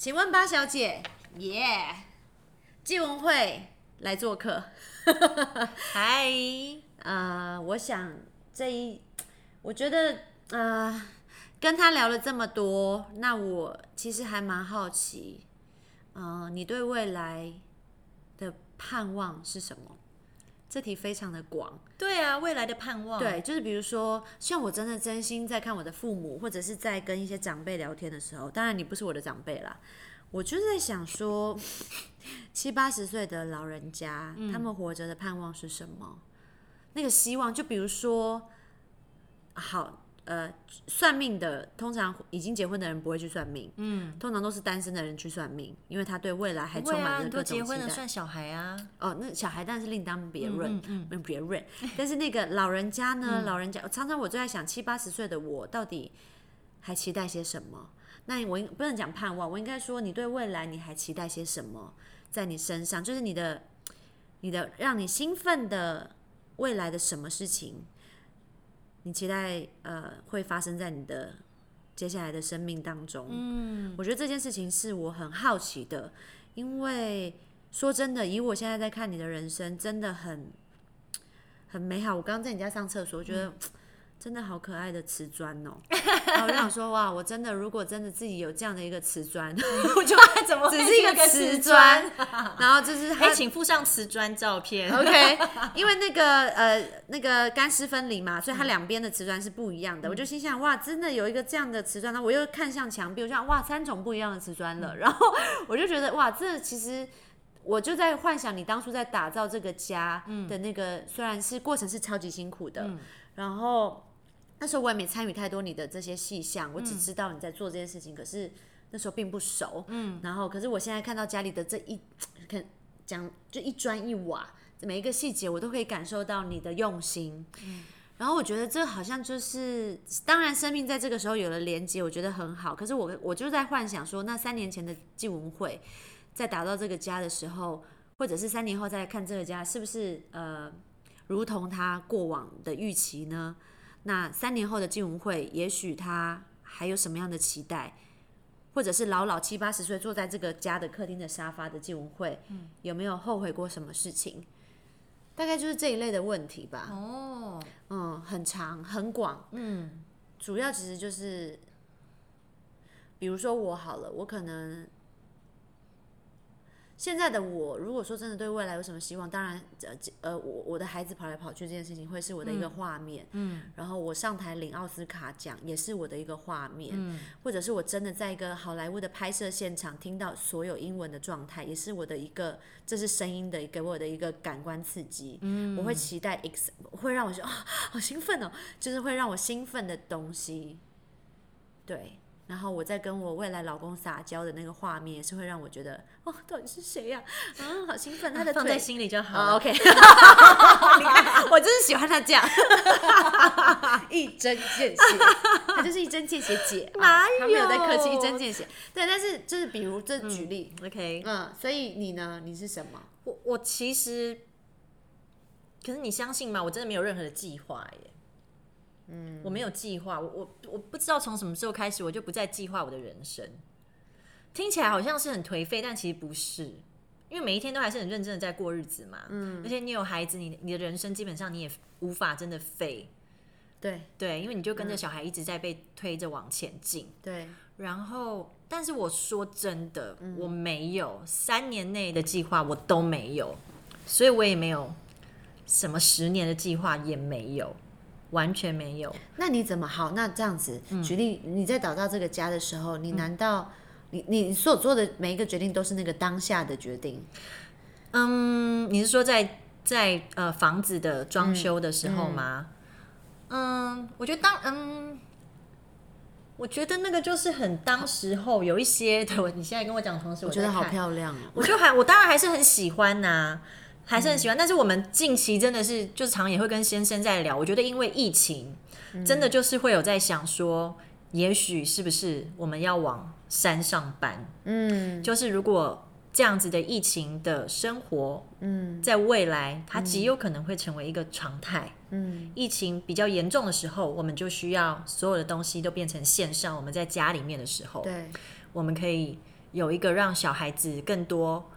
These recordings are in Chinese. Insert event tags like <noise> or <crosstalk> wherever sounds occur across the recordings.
请问八小姐，耶，纪文慧来做客。<laughs> 嗨，呃，我想这一，我觉得呃，跟他聊了这么多，那我其实还蛮好奇，呃，你对未来的盼望是什么？这题非常的广。对啊，未来的盼望。对，就是比如说，像我真的真心在看我的父母，或者是在跟一些长辈聊天的时候，当然你不是我的长辈啦，我就是在想说，七八十岁的老人家，他们活着的盼望是什么？那个希望，就比如说，好。呃，算命的通常已经结婚的人不会去算命，嗯，通常都是单身的人去算命，因为他对未来还充满着各种期待。结婚的算小孩啊，哦，那小孩当然是另当别论，嗯，别论。但是那个老人家呢，老人家常常我就在想，七八十岁的我到底还期待些什么？那我不能讲盼望，我应该说你对未来你还期待些什么？在你身上，就是你的你的让你兴奋的未来的什么事情？你期待呃会发生在你的接下来的生命当中？嗯，我觉得这件事情是我很好奇的，因为说真的，以我现在在看你的人生，真的很很美好。我刚刚在你家上厕所，我觉得。真的好可爱的瓷砖哦！然后我就想说，哇，我真的如果真的自己有这样的一个瓷砖，<laughs> 我就 <laughs> 怎么只是一个瓷砖，然后就是哎，请附上瓷砖照片。OK，因为那个呃那个干湿分离嘛，所以它两边的瓷砖是不一样的。我就心想，哇，真的有一个这样的瓷砖，那我又看向墙壁，我想，哇，三种不一样的瓷砖了。<laughs> 然后我就觉得，哇，这其实我就在幻想你当初在打造这个家的那个，虽然是过程是超级辛苦的，然后。那时候我也没参与太多你的这些细项，我只知道你在做这件事情，可是那时候并不熟。嗯，然后可是我现在看到家里的这一，看讲就一砖一瓦，每一个细节我都可以感受到你的用心。嗯，然后我觉得这好像就是，当然生命在这个时候有了连接，我觉得很好。可是我我就在幻想说，那三年前的纪文慧在打造这个家的时候，或者是三年后再看这个家，是不是呃，如同他过往的预期呢？那三年后的金文会，也许他还有什么样的期待，或者是老老七八十岁坐在这个家的客厅的沙发的金文会，有没有后悔过什么事情？大概就是这一类的问题吧。哦，嗯，很长很广，嗯，主要其实就是，比如说我好了，我可能。现在的我，如果说真的对未来有什么希望，当然，呃，呃，我我的孩子跑来跑去这件事情会是我的一个画面，嗯，然后我上台领奥斯卡奖也是我的一个画面，嗯，或者是我真的在一个好莱坞的拍摄现场听到所有英文的状态，也是我的一个，这是声音的给我的一个感官刺激，嗯，我会期待 x 会让我说啊，好兴奋哦，就是会让我兴奋的东西，对。然后我在跟我未来老公撒娇的那个画面，也是会让我觉得，哦，到底是谁呀？啊，好兴奋！他的放在心里就好。OK，<laughs> 你看，我就是喜欢他这样，<laughs> 一针见血，他就是一针见血姐，<laughs> 哪有？他没有在客气，一针见血。对，但是就是比如这举例，OK，嗯，所以你呢？你是什么？我我其实，可是你相信吗？我真的没有任何的计划耶。嗯，我没有计划，我我我不知道从什么时候开始，我就不再计划我的人生。听起来好像是很颓废，但其实不是，因为每一天都还是很认真的在过日子嘛。嗯，而且你有孩子，你你的人生基本上你也无法真的废。对对，因为你就跟着小孩一直在被推着往前进。对，然后，但是我说真的，我没有三年内的计划，我都没有，所以我也没有什么十年的计划，也没有。完全没有。那你怎么好？那这样子举例，你在找到这个家的时候，你难道你你所做的每一个决定都是那个当下的决定？嗯，你是说在在呃房子的装修的时候吗？嗯，我觉得当嗯，我觉得那个就是很当时候有一些 <laughs> 的。你现在跟我讲同时，我觉得好漂亮哦。我就还我当然还是很喜欢呐。还是很喜欢，但是我们近期真的是就是常也会跟先生在聊。我觉得因为疫情，真的就是会有在想说，也许是不是我们要往山上搬？嗯，就是如果这样子的疫情的生活，嗯，在未来它极有可能会成为一个常态。嗯，疫情比较严重的时候，我们就需要所有的东西都变成线上。我们在家里面的时候，对，我们可以有一个让小孩子更多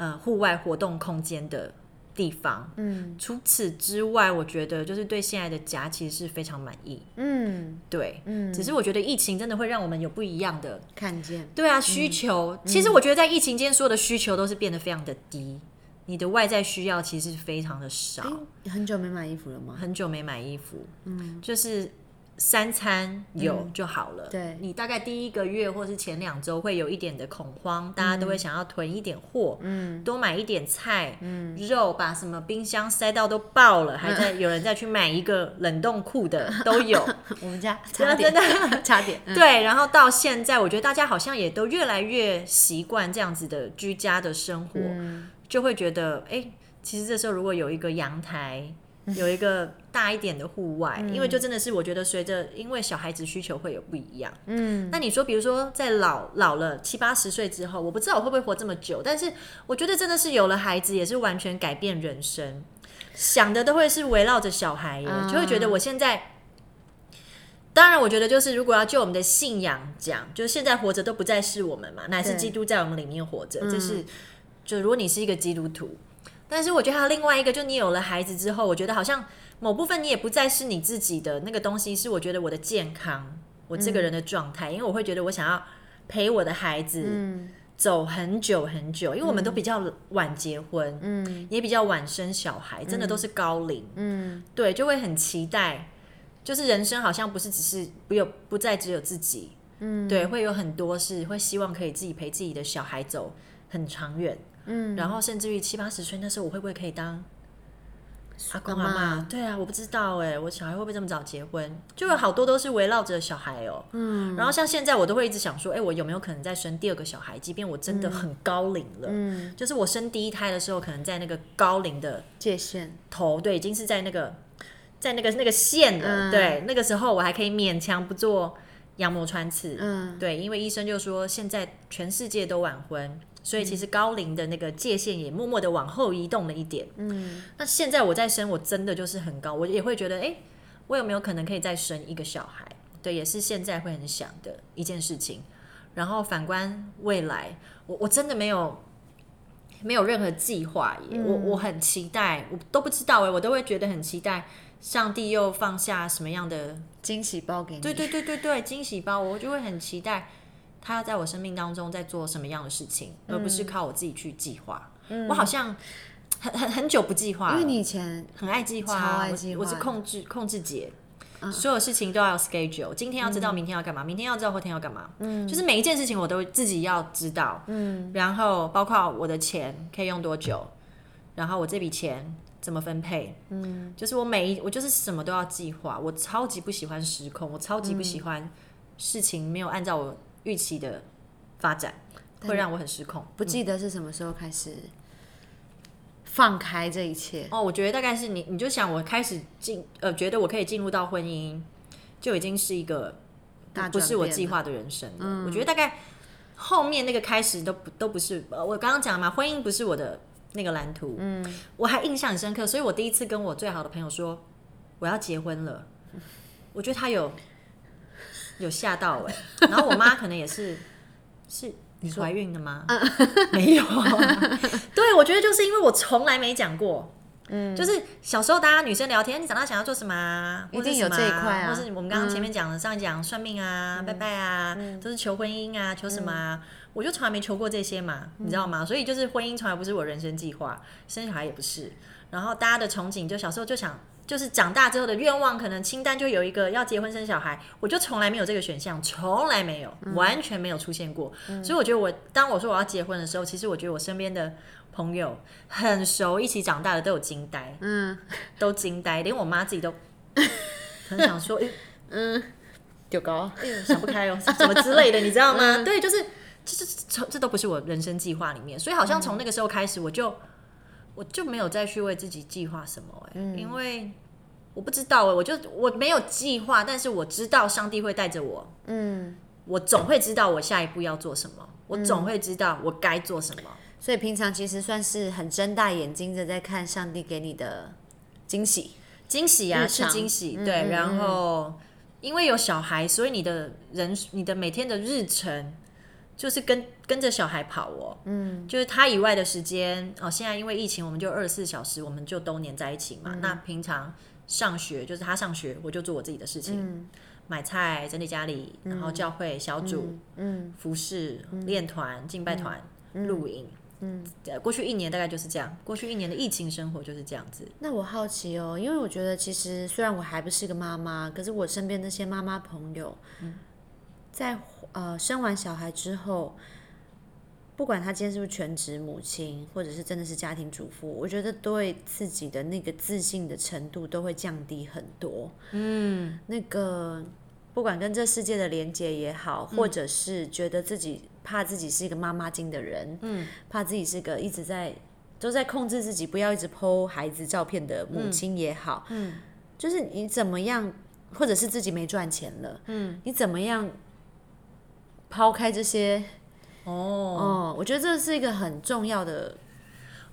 呃户外活动空间的地方。嗯。除此之外，我觉得就是对现在的家其实是非常满意。嗯。对，嗯，只是我觉得疫情真的会让我们有不一样的看见，对啊，需求、其实我觉得在疫情间，所有的需求都是变得非常的低，你的外在需要其实非常的少。你，很久没买衣服了吗？很久没买衣服，嗯，就是三餐有就好了。对。你大概第一个月或是前两周会有一点的恐慌，大家都会想要囤一点货，嗯。多买一点菜，嗯，肉把什么冰箱塞到都爆了，还在有人再去买一个冷冻库的 <laughs> 都有。我们家 <laughs> 差点，真 <laughs> 的差点，嗯。对，然后到现在，我觉得大家好像也都越来越习惯这样子的居家的生活，嗯。就会觉得，哎、其实这时候如果有一个阳台，有一个大一点的户外，因为就真的是我觉得随着因为小孩子需求会有不一样。嗯，那你说，比如说在老老了七八十岁之后，我不知道我会不会活这么久，但是我觉得真的是有了孩子，也是完全改变人生，想的都会是围绕着小孩耶，就会觉得我现在。当然，我觉得就是如果要就我们的信仰讲，就是现在活着都不再是我们嘛，乃是基督在我们里面活着。这是就如果你是一个基督徒，但是我觉得还有另外一个，就你有了孩子之后，我觉得好像某部分你也不再是你自己的那个东西，是我觉得我的健康，我这个人的状态，因为我会觉得我想要陪我的孩子嗯。走很久很久，因为我们都比较晚结婚，嗯。也比较晚生小孩，真的都是高龄，嗯。对，就会很期待，就是人生好像不是只是不有不再只有自己，嗯，对，会有很多是会希望可以自己陪自己的小孩走很长远，嗯，然后甚至于七八十岁那时候，我会不会可以当阿公阿妈？对啊，我不知道哎，我小孩会不会这么早结婚？就有好多都是围绕着小孩哦。嗯然后像现在，我都会一直想说，哎，我有没有可能再生第二个小孩？即便我真的很高龄了，嗯就是我生第一胎的时候，可能在那个高龄的界限，头，对，已经是在那个在那个那个线了。嗯对，那个时候我还可以勉强不做羊膜穿刺。嗯对，因为医生就说现在全世界都晚婚，所以其实高龄的那个界限也默默的往后移动了一点。嗯那现在我再生，我真的就是很高，我也会觉得，哎、我有没有可能可以再生一个小孩？对，也是现在会很想的一件事情。然后反观未来，我我真的没有没有任何计划耶，我我很期待，我都不知道哎，我都会觉得很期待，上帝又放下什么样的惊喜包给你，对对对对对，惊喜包，我就会很期待他要在我生命当中在做什么样的事情，而不是靠我自己去计划。我好像很很很久不计划，因为你以前很爱计划、超啊，爱计划。我我是控制控制节。所有事情都要 schedule，今天要知道明天要干嘛，明天要知道后天要干嘛，嗯，就是每一件事情我都自己要知道，嗯，然后包括我的钱可以用多久，然后我这笔钱怎么分配，嗯，就是我每一我就是什么都要计划，我超级不喜欢失控，我超级不喜欢事情没有按照我预期的发展，会让我很失控。不记得是什么时候开始放开这一切，哦，我觉得大概是你，你就想我开始进呃，觉得我可以进入到婚姻，就已经是一个大不是我计划的人生了。我觉得大概后面那个开始都不都不是，呃，我刚刚讲了嘛，婚姻不是我的那个蓝图。嗯，我还印象很深刻，所以我第一次跟我最好的朋友说我要结婚了，我觉得他有有吓到哎、<laughs> 然后我妈可能也是是。你怀孕了吗？没有。对，我觉得就是因为我从来没讲过，嗯，就是小时候大家女生聊天，你长大想要做什么啊？一定有这一块啊或是我们刚刚前面讲的，上一讲算命啊、拜拜啊，都是求婚姻啊，求什么啊？我就从来没求过这些嘛，你知道吗？所以就是婚姻从来不是我人生计划，生小孩也不是。然后大家的憧憬，就小时候就想，就是长大之后的愿望，可能清单就有一个要结婚生小孩，我就从来没有这个选项，从来没有，完全没有出现过。所以我觉得我当我说我要结婚的时候，其实我觉得我身边的朋友很熟，一起长大的都有惊呆，嗯。都惊呆，连我妈自己都 <laughs> 很想说，诶嗯，丢高，哎想不开哦，什么之类的，你知道吗？对，就是这这这这都不是我人生计划里面，所以好像从那个时候开始，我就我就没有再去为自己计划什么哎、因为我不知道哎、我就我没有计划，但是我知道上帝会带着我，嗯，我总会知道我下一步要做什么，我总会知道我该做什么。所以平常其实算是很睁大眼睛的在看上帝给你的惊喜，惊喜啊，是惊喜，嗯对。嗯然后因为有小孩，所以你的人，你的每天的日程就是跟跟着小孩跑哦，嗯，就是他以外的时间哦，现在因为疫情，我们就二十四小时，我们就都黏在一起嘛。那平常上学就是他上学，我就做我自己的事情，买菜、整理家里，然后教会小组、嗯，服饰、练团、敬拜团、露营。嗯，过去一年大概就是这样。过去一年的疫情生活就是这样子。那我好奇哦，因为我觉得其实虽然我还不是个妈妈，可是我身边那些妈妈朋友，在呃生完小孩之后，不管她今天是不是全职母亲，或者是真的是家庭主妇，我觉得对自己的那个自信的程度都会降低很多。嗯，那个不管跟这世界的连接也好，或者是觉得自己。怕自己是一个妈妈精的人，嗯，怕自己是个一直在都在控制自己，不要一直剖孩子照片的母亲也好，嗯，就是你怎么样，或者是自己没赚钱了，嗯，你怎么样抛开这些？哦哦，我觉得这是一个很重要的。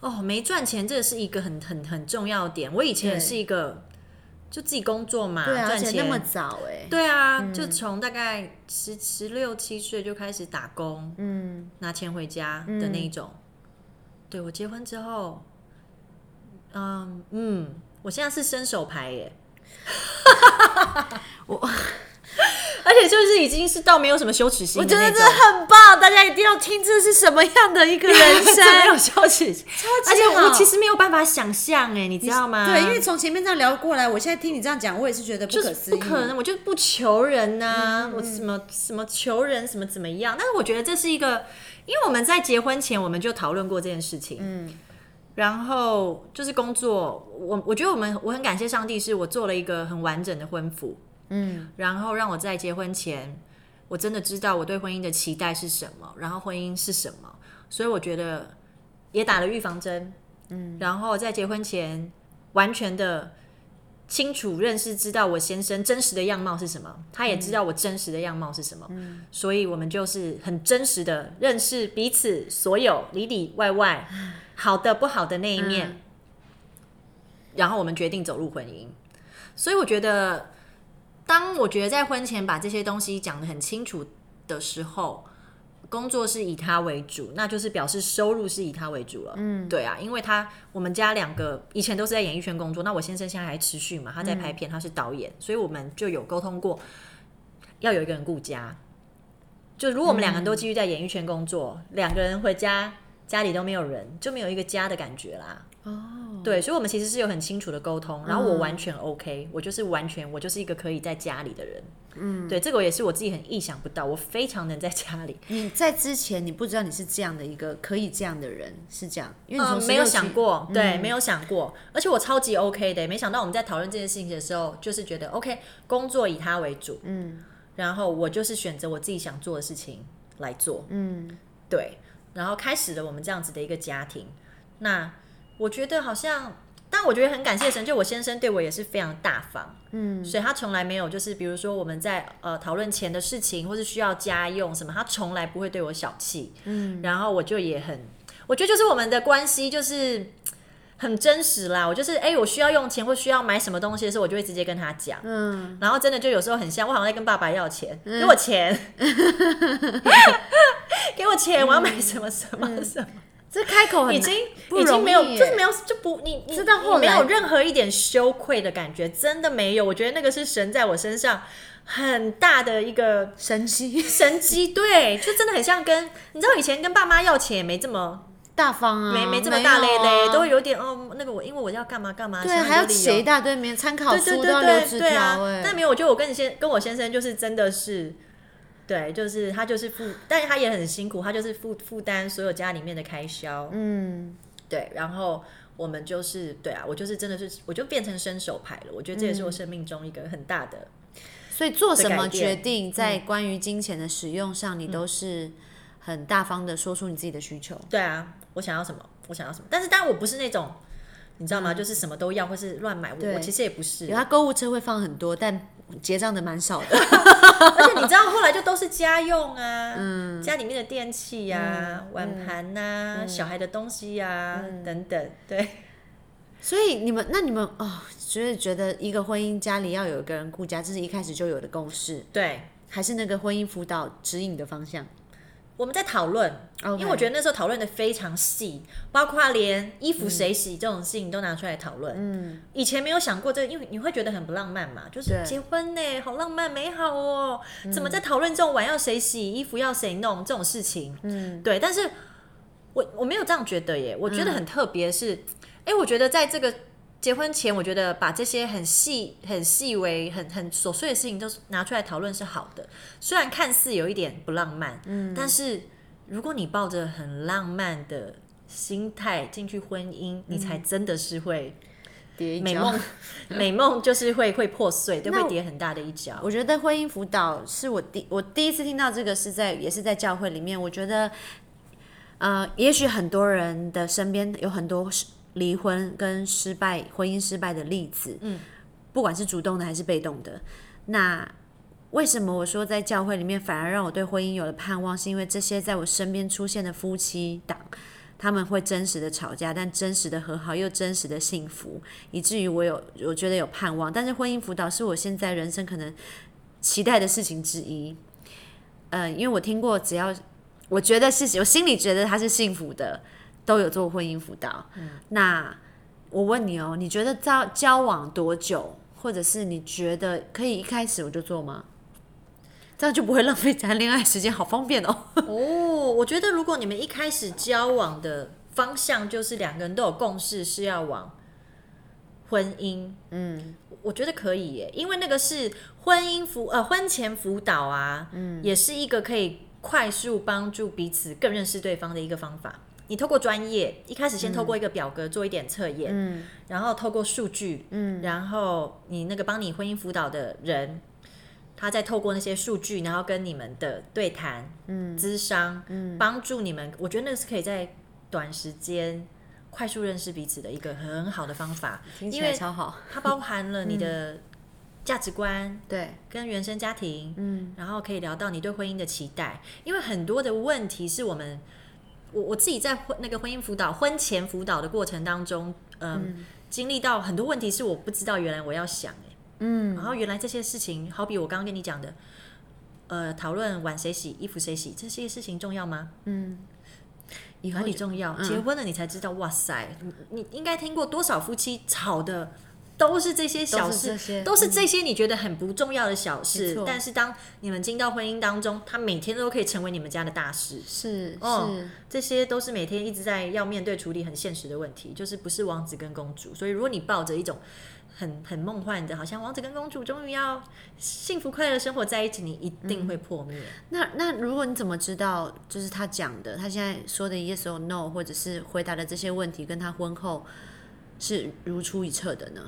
哦，没赚钱，这是一个很很很重要点。我以前也是一个。就自己工作嘛，赚钱那么早哎，对啊，就从大概十十六七岁就开始打工，嗯，拿钱回家的那一种。对我结婚之后，嗯嗯，我现在是伸手牌耶，<laughs> 我。<laughs> 而且就是已经是到没有什么羞耻心，我觉得这很棒，大家一定要听这是什么样的一个人生，没有羞耻心，而且我其实没有办法想象，哎，你知道吗？对，因为从前面这样聊过来，我现在听你这样讲，我也是觉得不可思议，不可能，我就不求人呐，我什么什么求人什么怎么样？但是我觉得这是一个，因为我们在结婚前我们就讨论过这件事情，嗯，然后就是工作，我我觉得我们我很感谢上帝，是我做了一个很完整的婚服。嗯，然后让我在结婚前，我真的知道我对婚姻的期待是什么，然后婚姻是什么，所以我觉得也打了预防针。嗯，然后在结婚前完全的清楚认识，知道我先生真实的样貌是什么，他也知道我真实的样貌是什么。嗯，所以我们就是很真实的认识彼此所有里里外外好的不好的那一面，然后我们决定走入婚姻。所以我觉得。当我觉得在婚前把这些东西讲得很清楚的时候，工作是以他为主，那就是表示收入是以他为主了。嗯，对啊，因为他我们家两个以前都是在演艺圈工作，那我先生现在还持续嘛，他在拍片，他是导演，所以我们就有沟通过，要有一个人顾家。就如果我们两个人都继续在演艺圈工作，两个人回家家里都没有人，就没有一个家的感觉啦。哦，对，所以，我们其实是有很清楚的沟通，然后我完全 OK，我就是完全，我就是一个可以在家里的人。嗯，对，这个也是我自己很意想不到，我非常能在家里。你在之前，你不知道你是这样的一个可以这样的人，是这样，因为没有想过，对，没有想过，而且我超级 OK 的，没想到我们在讨论这件事情的时候，就是觉得 OK，工作以他为主，嗯，然后我就是选择我自己想做的事情来做，嗯，对，然后开始了我们这样子的一个家庭，那。我觉得好像，但我觉得很感谢神，就我先生对我也是非常大方，嗯，所以他从来没有就是，比如说我们在呃讨论钱的事情，或是需要家用什么，他从来不会对我小气，嗯，然后我就也很，我觉得就是我们的关系就是很真实啦。我就是哎，我需要用钱或需要买什么东西的时候，我就会直接跟他讲，嗯，然后真的就有时候很像，我好像在跟爸爸要钱，给我钱，<laughs> 给我钱，我要买什么什么什么。这开口已经已经没有，就是没有就不你知道后没有任何一点羞愧的感觉，真的没有。我觉得那个是神在我身上很大的一个神机，神机对，就真的很像跟你知道以前跟爸妈要钱也没这么大方啊，没没这么大咧咧，都会有点哦那个我因为我要干嘛干嘛，对，还要写一大堆没参考书都要留纸条哎，但没有，我觉得我跟你先跟我先生就是真的是。对，就是他就是负，但是他也很辛苦，他就是负负担所有家里面的开销。嗯，对，然后我们就是对啊，我就是真的是，我就变成伸手牌了。我觉得这也是我生命中一个很大的，所以做什么决定，在关于金钱的使用上，你都是很大方的说出你自己的需求。对啊，我想要什么，我想要什么，但是当然我不是那种。你知道吗？就是什么都要，或是乱买。我其实也不是。他购物车会放很多，但结账的蛮少的。<laughs> 而且你知道，后来就都是家用啊，嗯，家里面的电器呀、碗盘呐、小孩的东西呀等等。对。所以你们，那你们哦，就是觉得一个婚姻家里要有一个人顾家，这是一开始就有的公式。对。还是那个婚姻辅导指引的方向。我们在讨论。因为我觉得那时候讨论的非常细，包括连衣服谁洗这种事情都拿出来讨论。嗯，以前没有想过这，因为你会觉得很不浪漫嘛，就是结婚呢，好浪漫美好哦，怎么在讨论这种碗要谁洗、衣服要谁弄这种事情？嗯，对。但是我我没有这样觉得耶，我觉得很特别是，哎，我觉得在这个结婚前，我觉得把这些很细、很细微、很很琐碎的事情都拿出来讨论是好的，虽然看似有一点不浪漫，嗯，但是。如果你抱着很浪漫的心态进去婚姻，你才真的是会美梦，<laughs> 美梦就是会会破碎，<laughs> 都会跌很大的一跤。我觉得婚姻辅导是我第我第一次听到这个是在也是在教会里面。我觉得，呃，也许很多人的身边有很多离婚跟失败婚姻失败的例子，嗯，不管是主动的还是被动的，那。为什么我说在教会里面反而让我对婚姻有了盼望？是因为这些在我身边出现的夫妻档，他们会真实的吵架，但真实的和好又真实的幸福，以至于我有我觉得有盼望。但是婚姻辅导是我现在人生可能期待的事情之一。嗯，因为我听过，只要我觉得是我心里觉得他是幸福的，都有做婚姻辅导。嗯，那我问你哦，你觉得交交往多久，或者是你觉得可以一开始我就做吗？这样就不会浪费谈恋爱时间，好方便哦。哦，我觉得如果你们一开始交往的方向就是两个人都有共识是要往婚姻，嗯，我觉得可以耶，因为那个是婚姻辅呃婚前辅导啊，嗯，也是一个可以快速帮助彼此更认识对方的一个方法。你透过专业，一开始先透过一个表格做一点测验，嗯，然后透过数据，嗯，然后你那个帮你婚姻辅导的人。他在透过那些数据，然后跟你们的对谈、嗯，咨商，嗯，帮助你们。我觉得那个是可以在短时间快速认识彼此的一个很好的方法。听起来超好。它包含了你的价值观，对，跟原生家庭，嗯，然后可以聊到你对婚姻的期待。因为很多的问题是我们，我我自己在婚那个婚姻辅导、婚前辅导的过程当中，嗯，经历到很多问题是我不知道原来我要想。嗯，然后原来这些事情，好比我刚刚跟你讲的，呃，讨论碗谁洗、衣服谁洗，这些事情重要吗？嗯，哪里重要？结婚了你才知道，哇塞，你应该听过多少夫妻吵的都是这些小事，都是这些你觉得很不重要的小事，但是当你们进到婚姻当中，他每天都可以成为你们家的大事。是，哦，这些都是每天一直在要面对处理很现实的问题，就是不是王子跟公主。所以如果你抱着一种很很梦幻的，好像王子跟公主终于要幸福快乐生活在一起，你一定会破灭。那那如果你怎么知道，就是他讲的，他现在说的 yes or no，或者是回答的这些问题，跟他婚后是如出一辙的呢？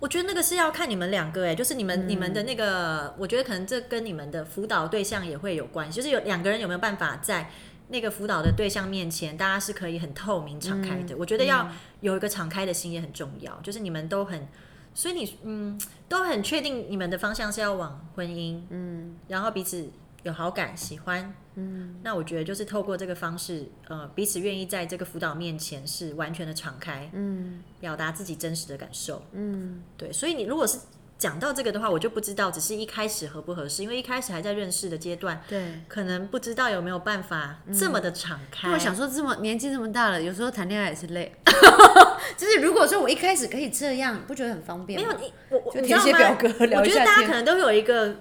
我觉得那个是要看你们两个，哎，就是你们你们的那个，我觉得可能这跟你们的辅导对象也会有关系，就是有两个人有没有办法在。那个辅导的对象面前，大家是可以很透明、敞开的。我觉得要有一个敞开的心也很重要。就是你们都很，所以你嗯都很确定你们的方向是要往婚姻，嗯，然后彼此有好感、喜欢，嗯，那我觉得就是透过这个方式，呃，彼此愿意在这个辅导面前是完全的敞开，嗯，表达自己真实的感受，嗯，对。所以你如果是。讲到这个的话，我就不知道，只是一开始合不合适，因为一开始还在认识的阶段，对，可能不知道有没有办法这么的敞开。我想说，这么年纪这么大了，有时候谈恋爱也是累。<laughs> 就是如果说我一开始可以这样，不觉得很方便？没有你，我我填些表格，聊一下我觉得大家可能都有一个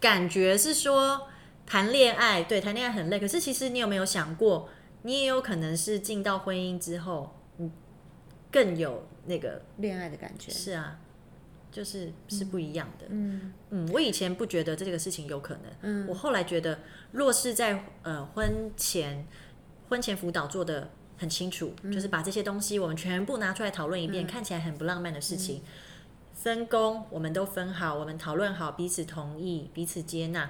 感觉是说，谈恋爱对谈恋爱很累。可是其实你有没有想过，你也有可能是进到婚姻之后，嗯，更有那个恋爱的感觉。是啊。就是是不一样的，嗯嗯，我以前不觉得这个事情有可能，嗯，我后来觉得，若是在呃婚前婚前辅导做的很清楚，就是把这些东西我们全部拿出来讨论一遍，看起来很不浪漫的事情，分工我们都分好，我们讨论好，彼此同意，彼此接纳，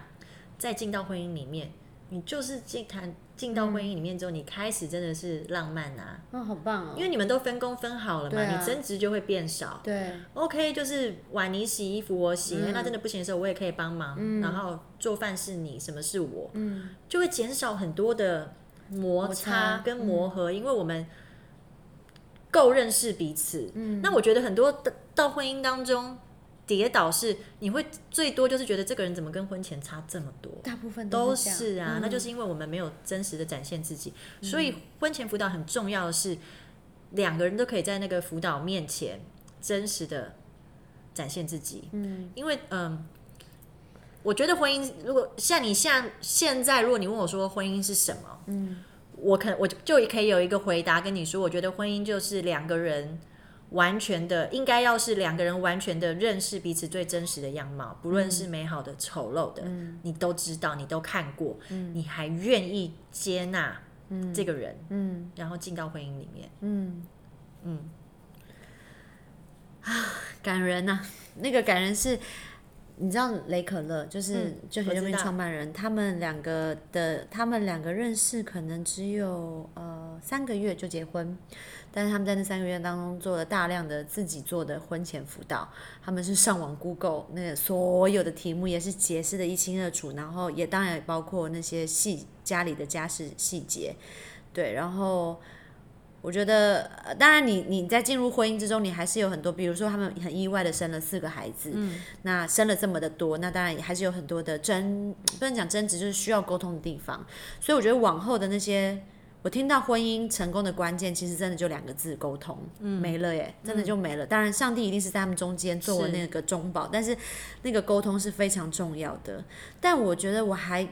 再进到婚姻里面，你就是进谈。进到婚姻里面之后，你开始真的是浪漫啊！哦，好棒哦！因为你们都分工分好了嘛，你争执就会变少。对，OK，就是碗你洗，衣服我洗，那真的不行的时候，我也可以帮忙。然后做饭是你，什么是我？嗯，就会减少很多的摩擦跟磨合，因为我们够认识彼此。嗯，那我觉得很多到婚姻当中跌倒是你会最多就是觉得这个人怎么跟婚前差这么多，大部分都是啊，嗯。那就是因为我们没有真实的展现自己，所以婚前辅导很重要的是两个人都可以在那个辅导面前真实的展现自己，嗯，因为嗯。我觉得婚姻，如果像你像现在，如果你问我说婚姻是什么，嗯，我可我就可以有一个回答跟你说，我觉得婚姻就是两个人完全的，应该要是两个人完全的认识彼此最真实的样貌，不论是美好的、丑陋的，你都知道，你都看过，你还愿意接纳这个人，嗯。然后进到婚姻里面，嗯。嗯，啊感人呐、那个感人是，你知道雷可乐就是嗯就学创办人，他们两个的他们两个认识可能只有呃三个月就结婚，但是他们在那三个月当中做了大量的自己做的婚前辅导，他们是上网 Google 那个所有的题目也是解释的一清二楚，然后也当然也包括那些细家里的家事细节，对，然后。我觉得，呃当然你你在进入婚姻之中，你还是有很多，比如说他们很意外的生了四个孩子，那生了这么的多，那当然也还是有很多的争，不能讲争执，就是需要沟通的地方。所以我觉得往后的那些，我听到婚姻成功的关键，其实真的就两个字：沟通，没了耶，真的就没了。当然，上帝一定是在他们中间作为那个中保，但是那个沟通是非常重要的。但我觉得我还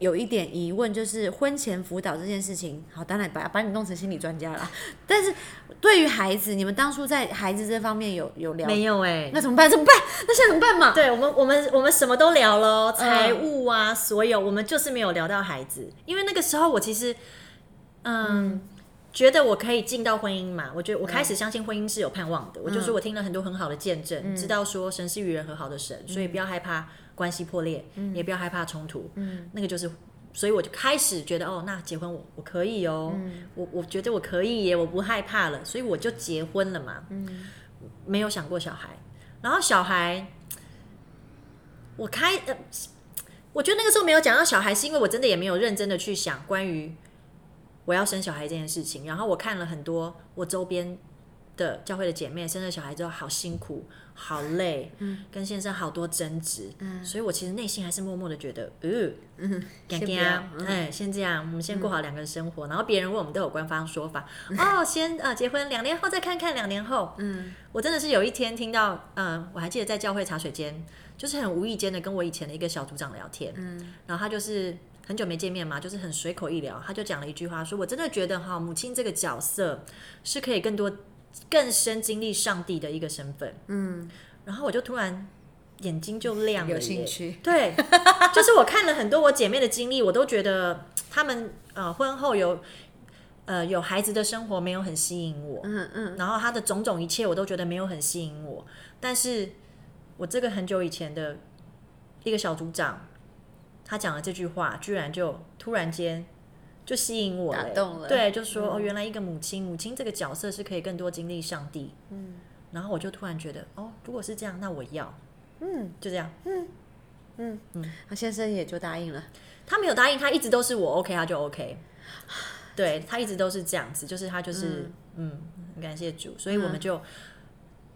有一点疑问，就是婚前辅导这件事情，好，当然把把你弄成心理专家了。<laughs> 但是对于孩子，你们当初在孩子这方面有有聊，没有哎、那怎么办？怎么办？那现在怎么办嘛？对我们，我们我们什么都聊了，财务啊，所有我们就是没有聊到孩子，因为那个时候我其实，嗯，觉得我可以进到婚姻嘛，我觉得我开始相信婚姻是有盼望的，我就说我听了很多很好的见证，知道说神是与人和好的神，所以不要害怕关系破裂，嗯。也不要害怕冲突，嗯，那个就是。所以我就开始觉得，哦，那结婚我我可以哦，我我觉得我可以耶，我不害怕了，所以我就结婚了嘛，嗯，没有想过小孩，然后小孩，我开呃，我觉得那个时候没有讲到小孩，是因为我真的也没有认真的去想关于我要生小孩这件事情。然后我看了很多我周边的教会的姐妹生了小孩之后好辛苦、好累，嗯。跟先生好多争执，嗯。所以我其实内心还是默默的觉得，呃，嗯，<laughs> 先不要嗯。哎，先这样，我们先过好两个人生活。然后别人问我们都有官方说法，<laughs> 哦，先呃结婚，两年后再看看，两年后，嗯，我真的是有一天听到，嗯、我还记得在教会茶水间。就是很无意间的跟我以前的一个小组长聊天，嗯，然后他就是很久没见面嘛，就是很随口一聊，他就讲了一句话，说我真的觉得哈，母亲这个角色是可以更多、更深经历上帝的一个身份，嗯，然后我就突然眼睛就亮了，有兴，趣，对，<laughs> 就是我看了很多我姐妹的经历，我都觉得她们呃婚后有。呃，有孩子的生活没有很吸引我，嗯嗯，然后她的种种一切我都觉得没有很吸引我，但是我这个很久以前的一个小组长，他讲了这句话，居然就突然间就吸引我了打动了。对，就说、哦，原来一个母亲，母亲这个角色是可以更多经历上帝。嗯，然后我就突然觉得，哦，如果是这样，那我要，嗯。就这样。嗯，嗯，嗯。先生也就答应了。他没有答应，他一直都是我 OK，他就 OK。<sighs> 对他一直都是这样子，就是他就是嗯。很感谢主，所以我们就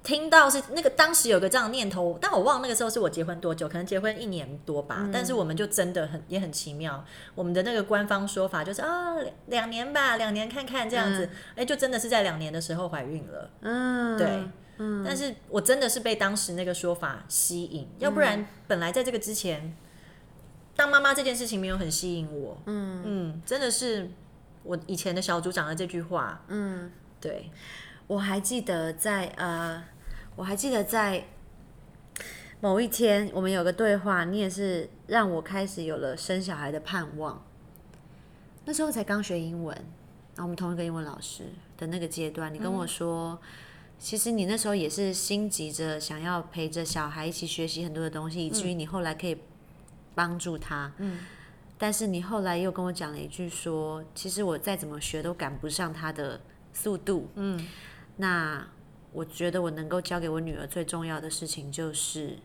听到是那个当时有个这样的念头，但我忘了那个时候是我结婚多久，可能结婚一年多吧。但是我们就真的很也很奇妙，我们的那个官方说法就是啊两两年吧，两年看看这样子，哎、就真的是在两年的时候怀孕了。嗯，对，但是我真的是被当时那个说法吸引，要不然本来在这个之前，当妈妈这件事情没有很吸引我。嗯嗯，真的是我以前的小组长的这句话。嗯，对，我还记得在呃，我还记得在某一天我们有个对话，你也是让我开始有了生小孩的盼望。那时候才刚学英文，然后我们同一个英文老师的那个阶段，你跟我说，其实你那时候也是心急着想要陪着小孩一起学习很多的东西，以至于你后来可以帮助他。嗯。但是你后来又跟我讲了一句说，其实我再怎么学都赶不上他的速度。嗯。那我觉得我能够教给我女儿最重要的事情就是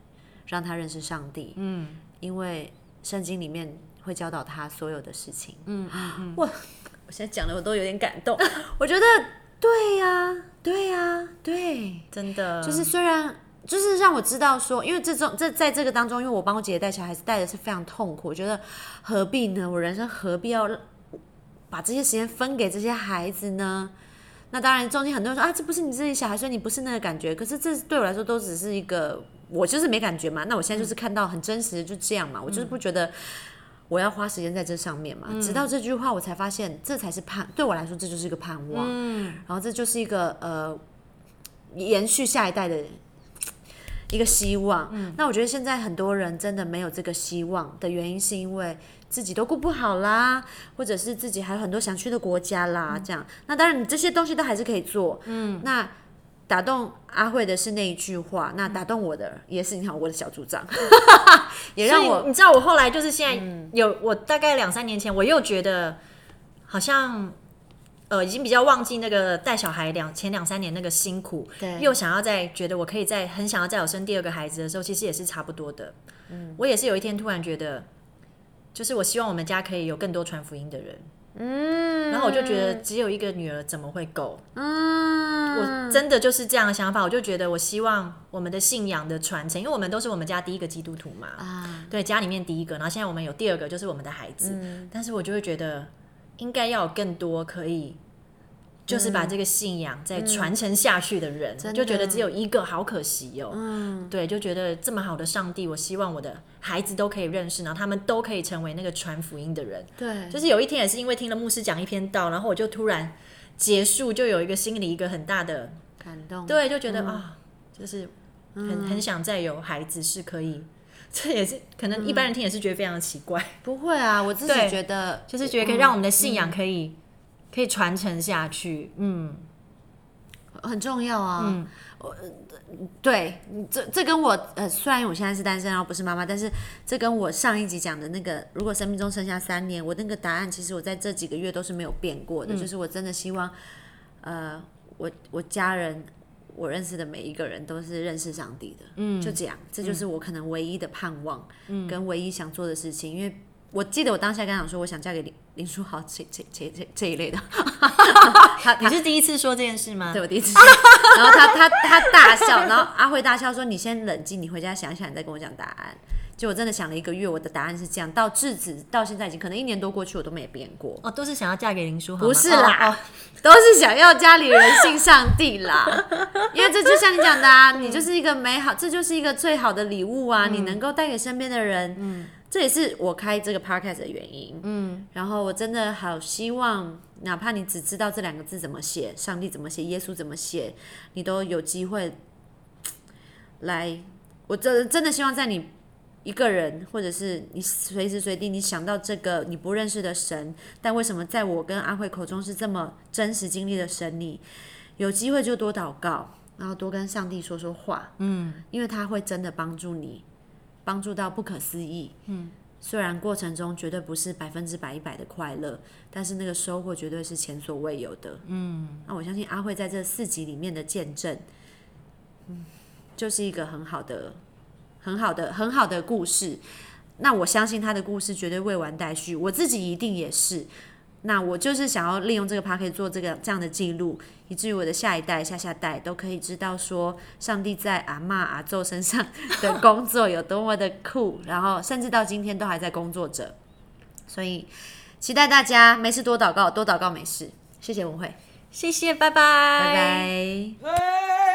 让她认识上帝。嗯。因为圣经里面会教导她所有的事情。嗯嗯嗯。<gasps> 哇，我现在讲的我都有点感动。<laughs> 我觉得对呀、对呀、对。真的就是虽然就是让我知道说，因为这种这在这个当中，因为我帮我姐姐带小孩子带的是非常痛苦，我觉得何必呢？我人生何必要把这些时间分给这些孩子呢？那当然，中间很多人说啊，这不是你自己小孩，所以你不是那个感觉。可是这对我来说都只是一个，我就是没感觉嘛。那我现在就是看到很真实的，就这样嘛。我就是不觉得我要花时间在这上面嘛。直到这句话，我才发现这才是盼，对我来说这就是一个盼望。嗯然后这就是一个呃，延续下一代的一个希望。那我觉得现在很多人真的没有这个希望的原因，是因为。自己都顾不好啦，或者是自己还有很多想去的国家啦，这样。那当然，你这些东西都还是可以做。嗯。那打动阿慧的是那一句话，那打动我的也是你好我的小组长，<laughs> 也让我你知道我后来就是现在有我大概两三年前我又觉得好像呃已经比较忘记那个带小孩两前两三年那个辛苦，对，又想要再觉得我可以再很想要再有生第二个孩子的时候，其实也是差不多的。嗯，我也是有一天突然觉得。就是我希望我们家可以有更多传福音的人，嗯，然后我就觉得只有一个女儿怎么会够？嗯，我真的就是这样的想法，我就觉得我希望我们的信仰的传承，因为我们都是我们家第一个基督徒嘛，啊，对，家里面第一个，然后现在我们有第二个，就是我们的孩子，但是我就会觉得应该要有更多可以。就是把这个信仰再传承下去的人，就觉得只有一个，好可惜哦。嗯，对，就觉得这么好的上帝，我希望我的孩子都可以认识，然后他们都可以成为那个传福音的人。对，就是有一天也是因为听了牧师讲一篇道，然后我就突然结束，就有一个心里一个很大的感动。对，就觉得啊，就是很很想再有孩子是可以，这也是可能一般人听也是觉得非常的奇怪。不会啊，我自己觉得就是觉得可以让我们的信仰可以。可以传承下去，嗯，很重要啊。嗯，我对这这跟我呃，虽然我现在是单身，然后不是妈妈，但是这跟我上一集讲的那个，如果生命中剩下三年，我那个答案，其实我在这几个月都是没有变过的。就是我真的希望，呃，我我家人，我认识的每一个人都是认识上帝的。嗯，就这样，这就是我可能唯一的盼望，嗯，跟唯一想做的事情，因为。我记得我当下跟他讲说，我想嫁给林林书豪这这这这这一类的。<laughs> 他你是第一次说这件事吗？对，我第一次。然后他他他大笑，然后阿慧大笑说：“你先冷静，你回家想想，你再跟我讲答案。”就我真的想了一个月，我的答案是这样。到至此到现在已经可能一年多过去，我都没变过。哦，都是想要嫁给林书豪？不是啦，哦都是想要家里人信上帝啦。<laughs> 因为这就像你讲的啊，你就是一个美好，这就是一个最好的礼物啊！你能够带给身边的人，嗯。这也是我开这个 podcast 的原因。嗯，然后我真的好希望，哪怕你只知道这两个字怎么写，上帝怎么写，耶稣怎么写，你都有机会 <tsk> 来。我真真的希望在你一个人，或者是你随时随地，你想到这个你不认识的神，但为什么在我跟阿慧口中是这么真实经历的神？你有机会就多祷告，然后多跟上帝说说话。嗯，因为他会真的帮助你。帮助到不可思议，嗯，虽然过程中绝对不是百分之百一百的快乐，但是那个收获绝对是前所未有的，嗯。那我相信阿慧在这四集里面的见证，嗯，就是一个很好的、很好的、很好的故事。那我相信他的故事绝对未完待续，我自己一定也是。那我就是想要利用这个 p a r k 做这个这样的记录，以至于我的下一代、下下代都可以知道说，上帝在阿妈阿宙身上的 <laughs> 工作有多么的酷，然后甚至到今天都还在工作着。所以期待大家没事多祷告，多祷告没事。谢谢文慧，谢谢，拜拜，拜拜。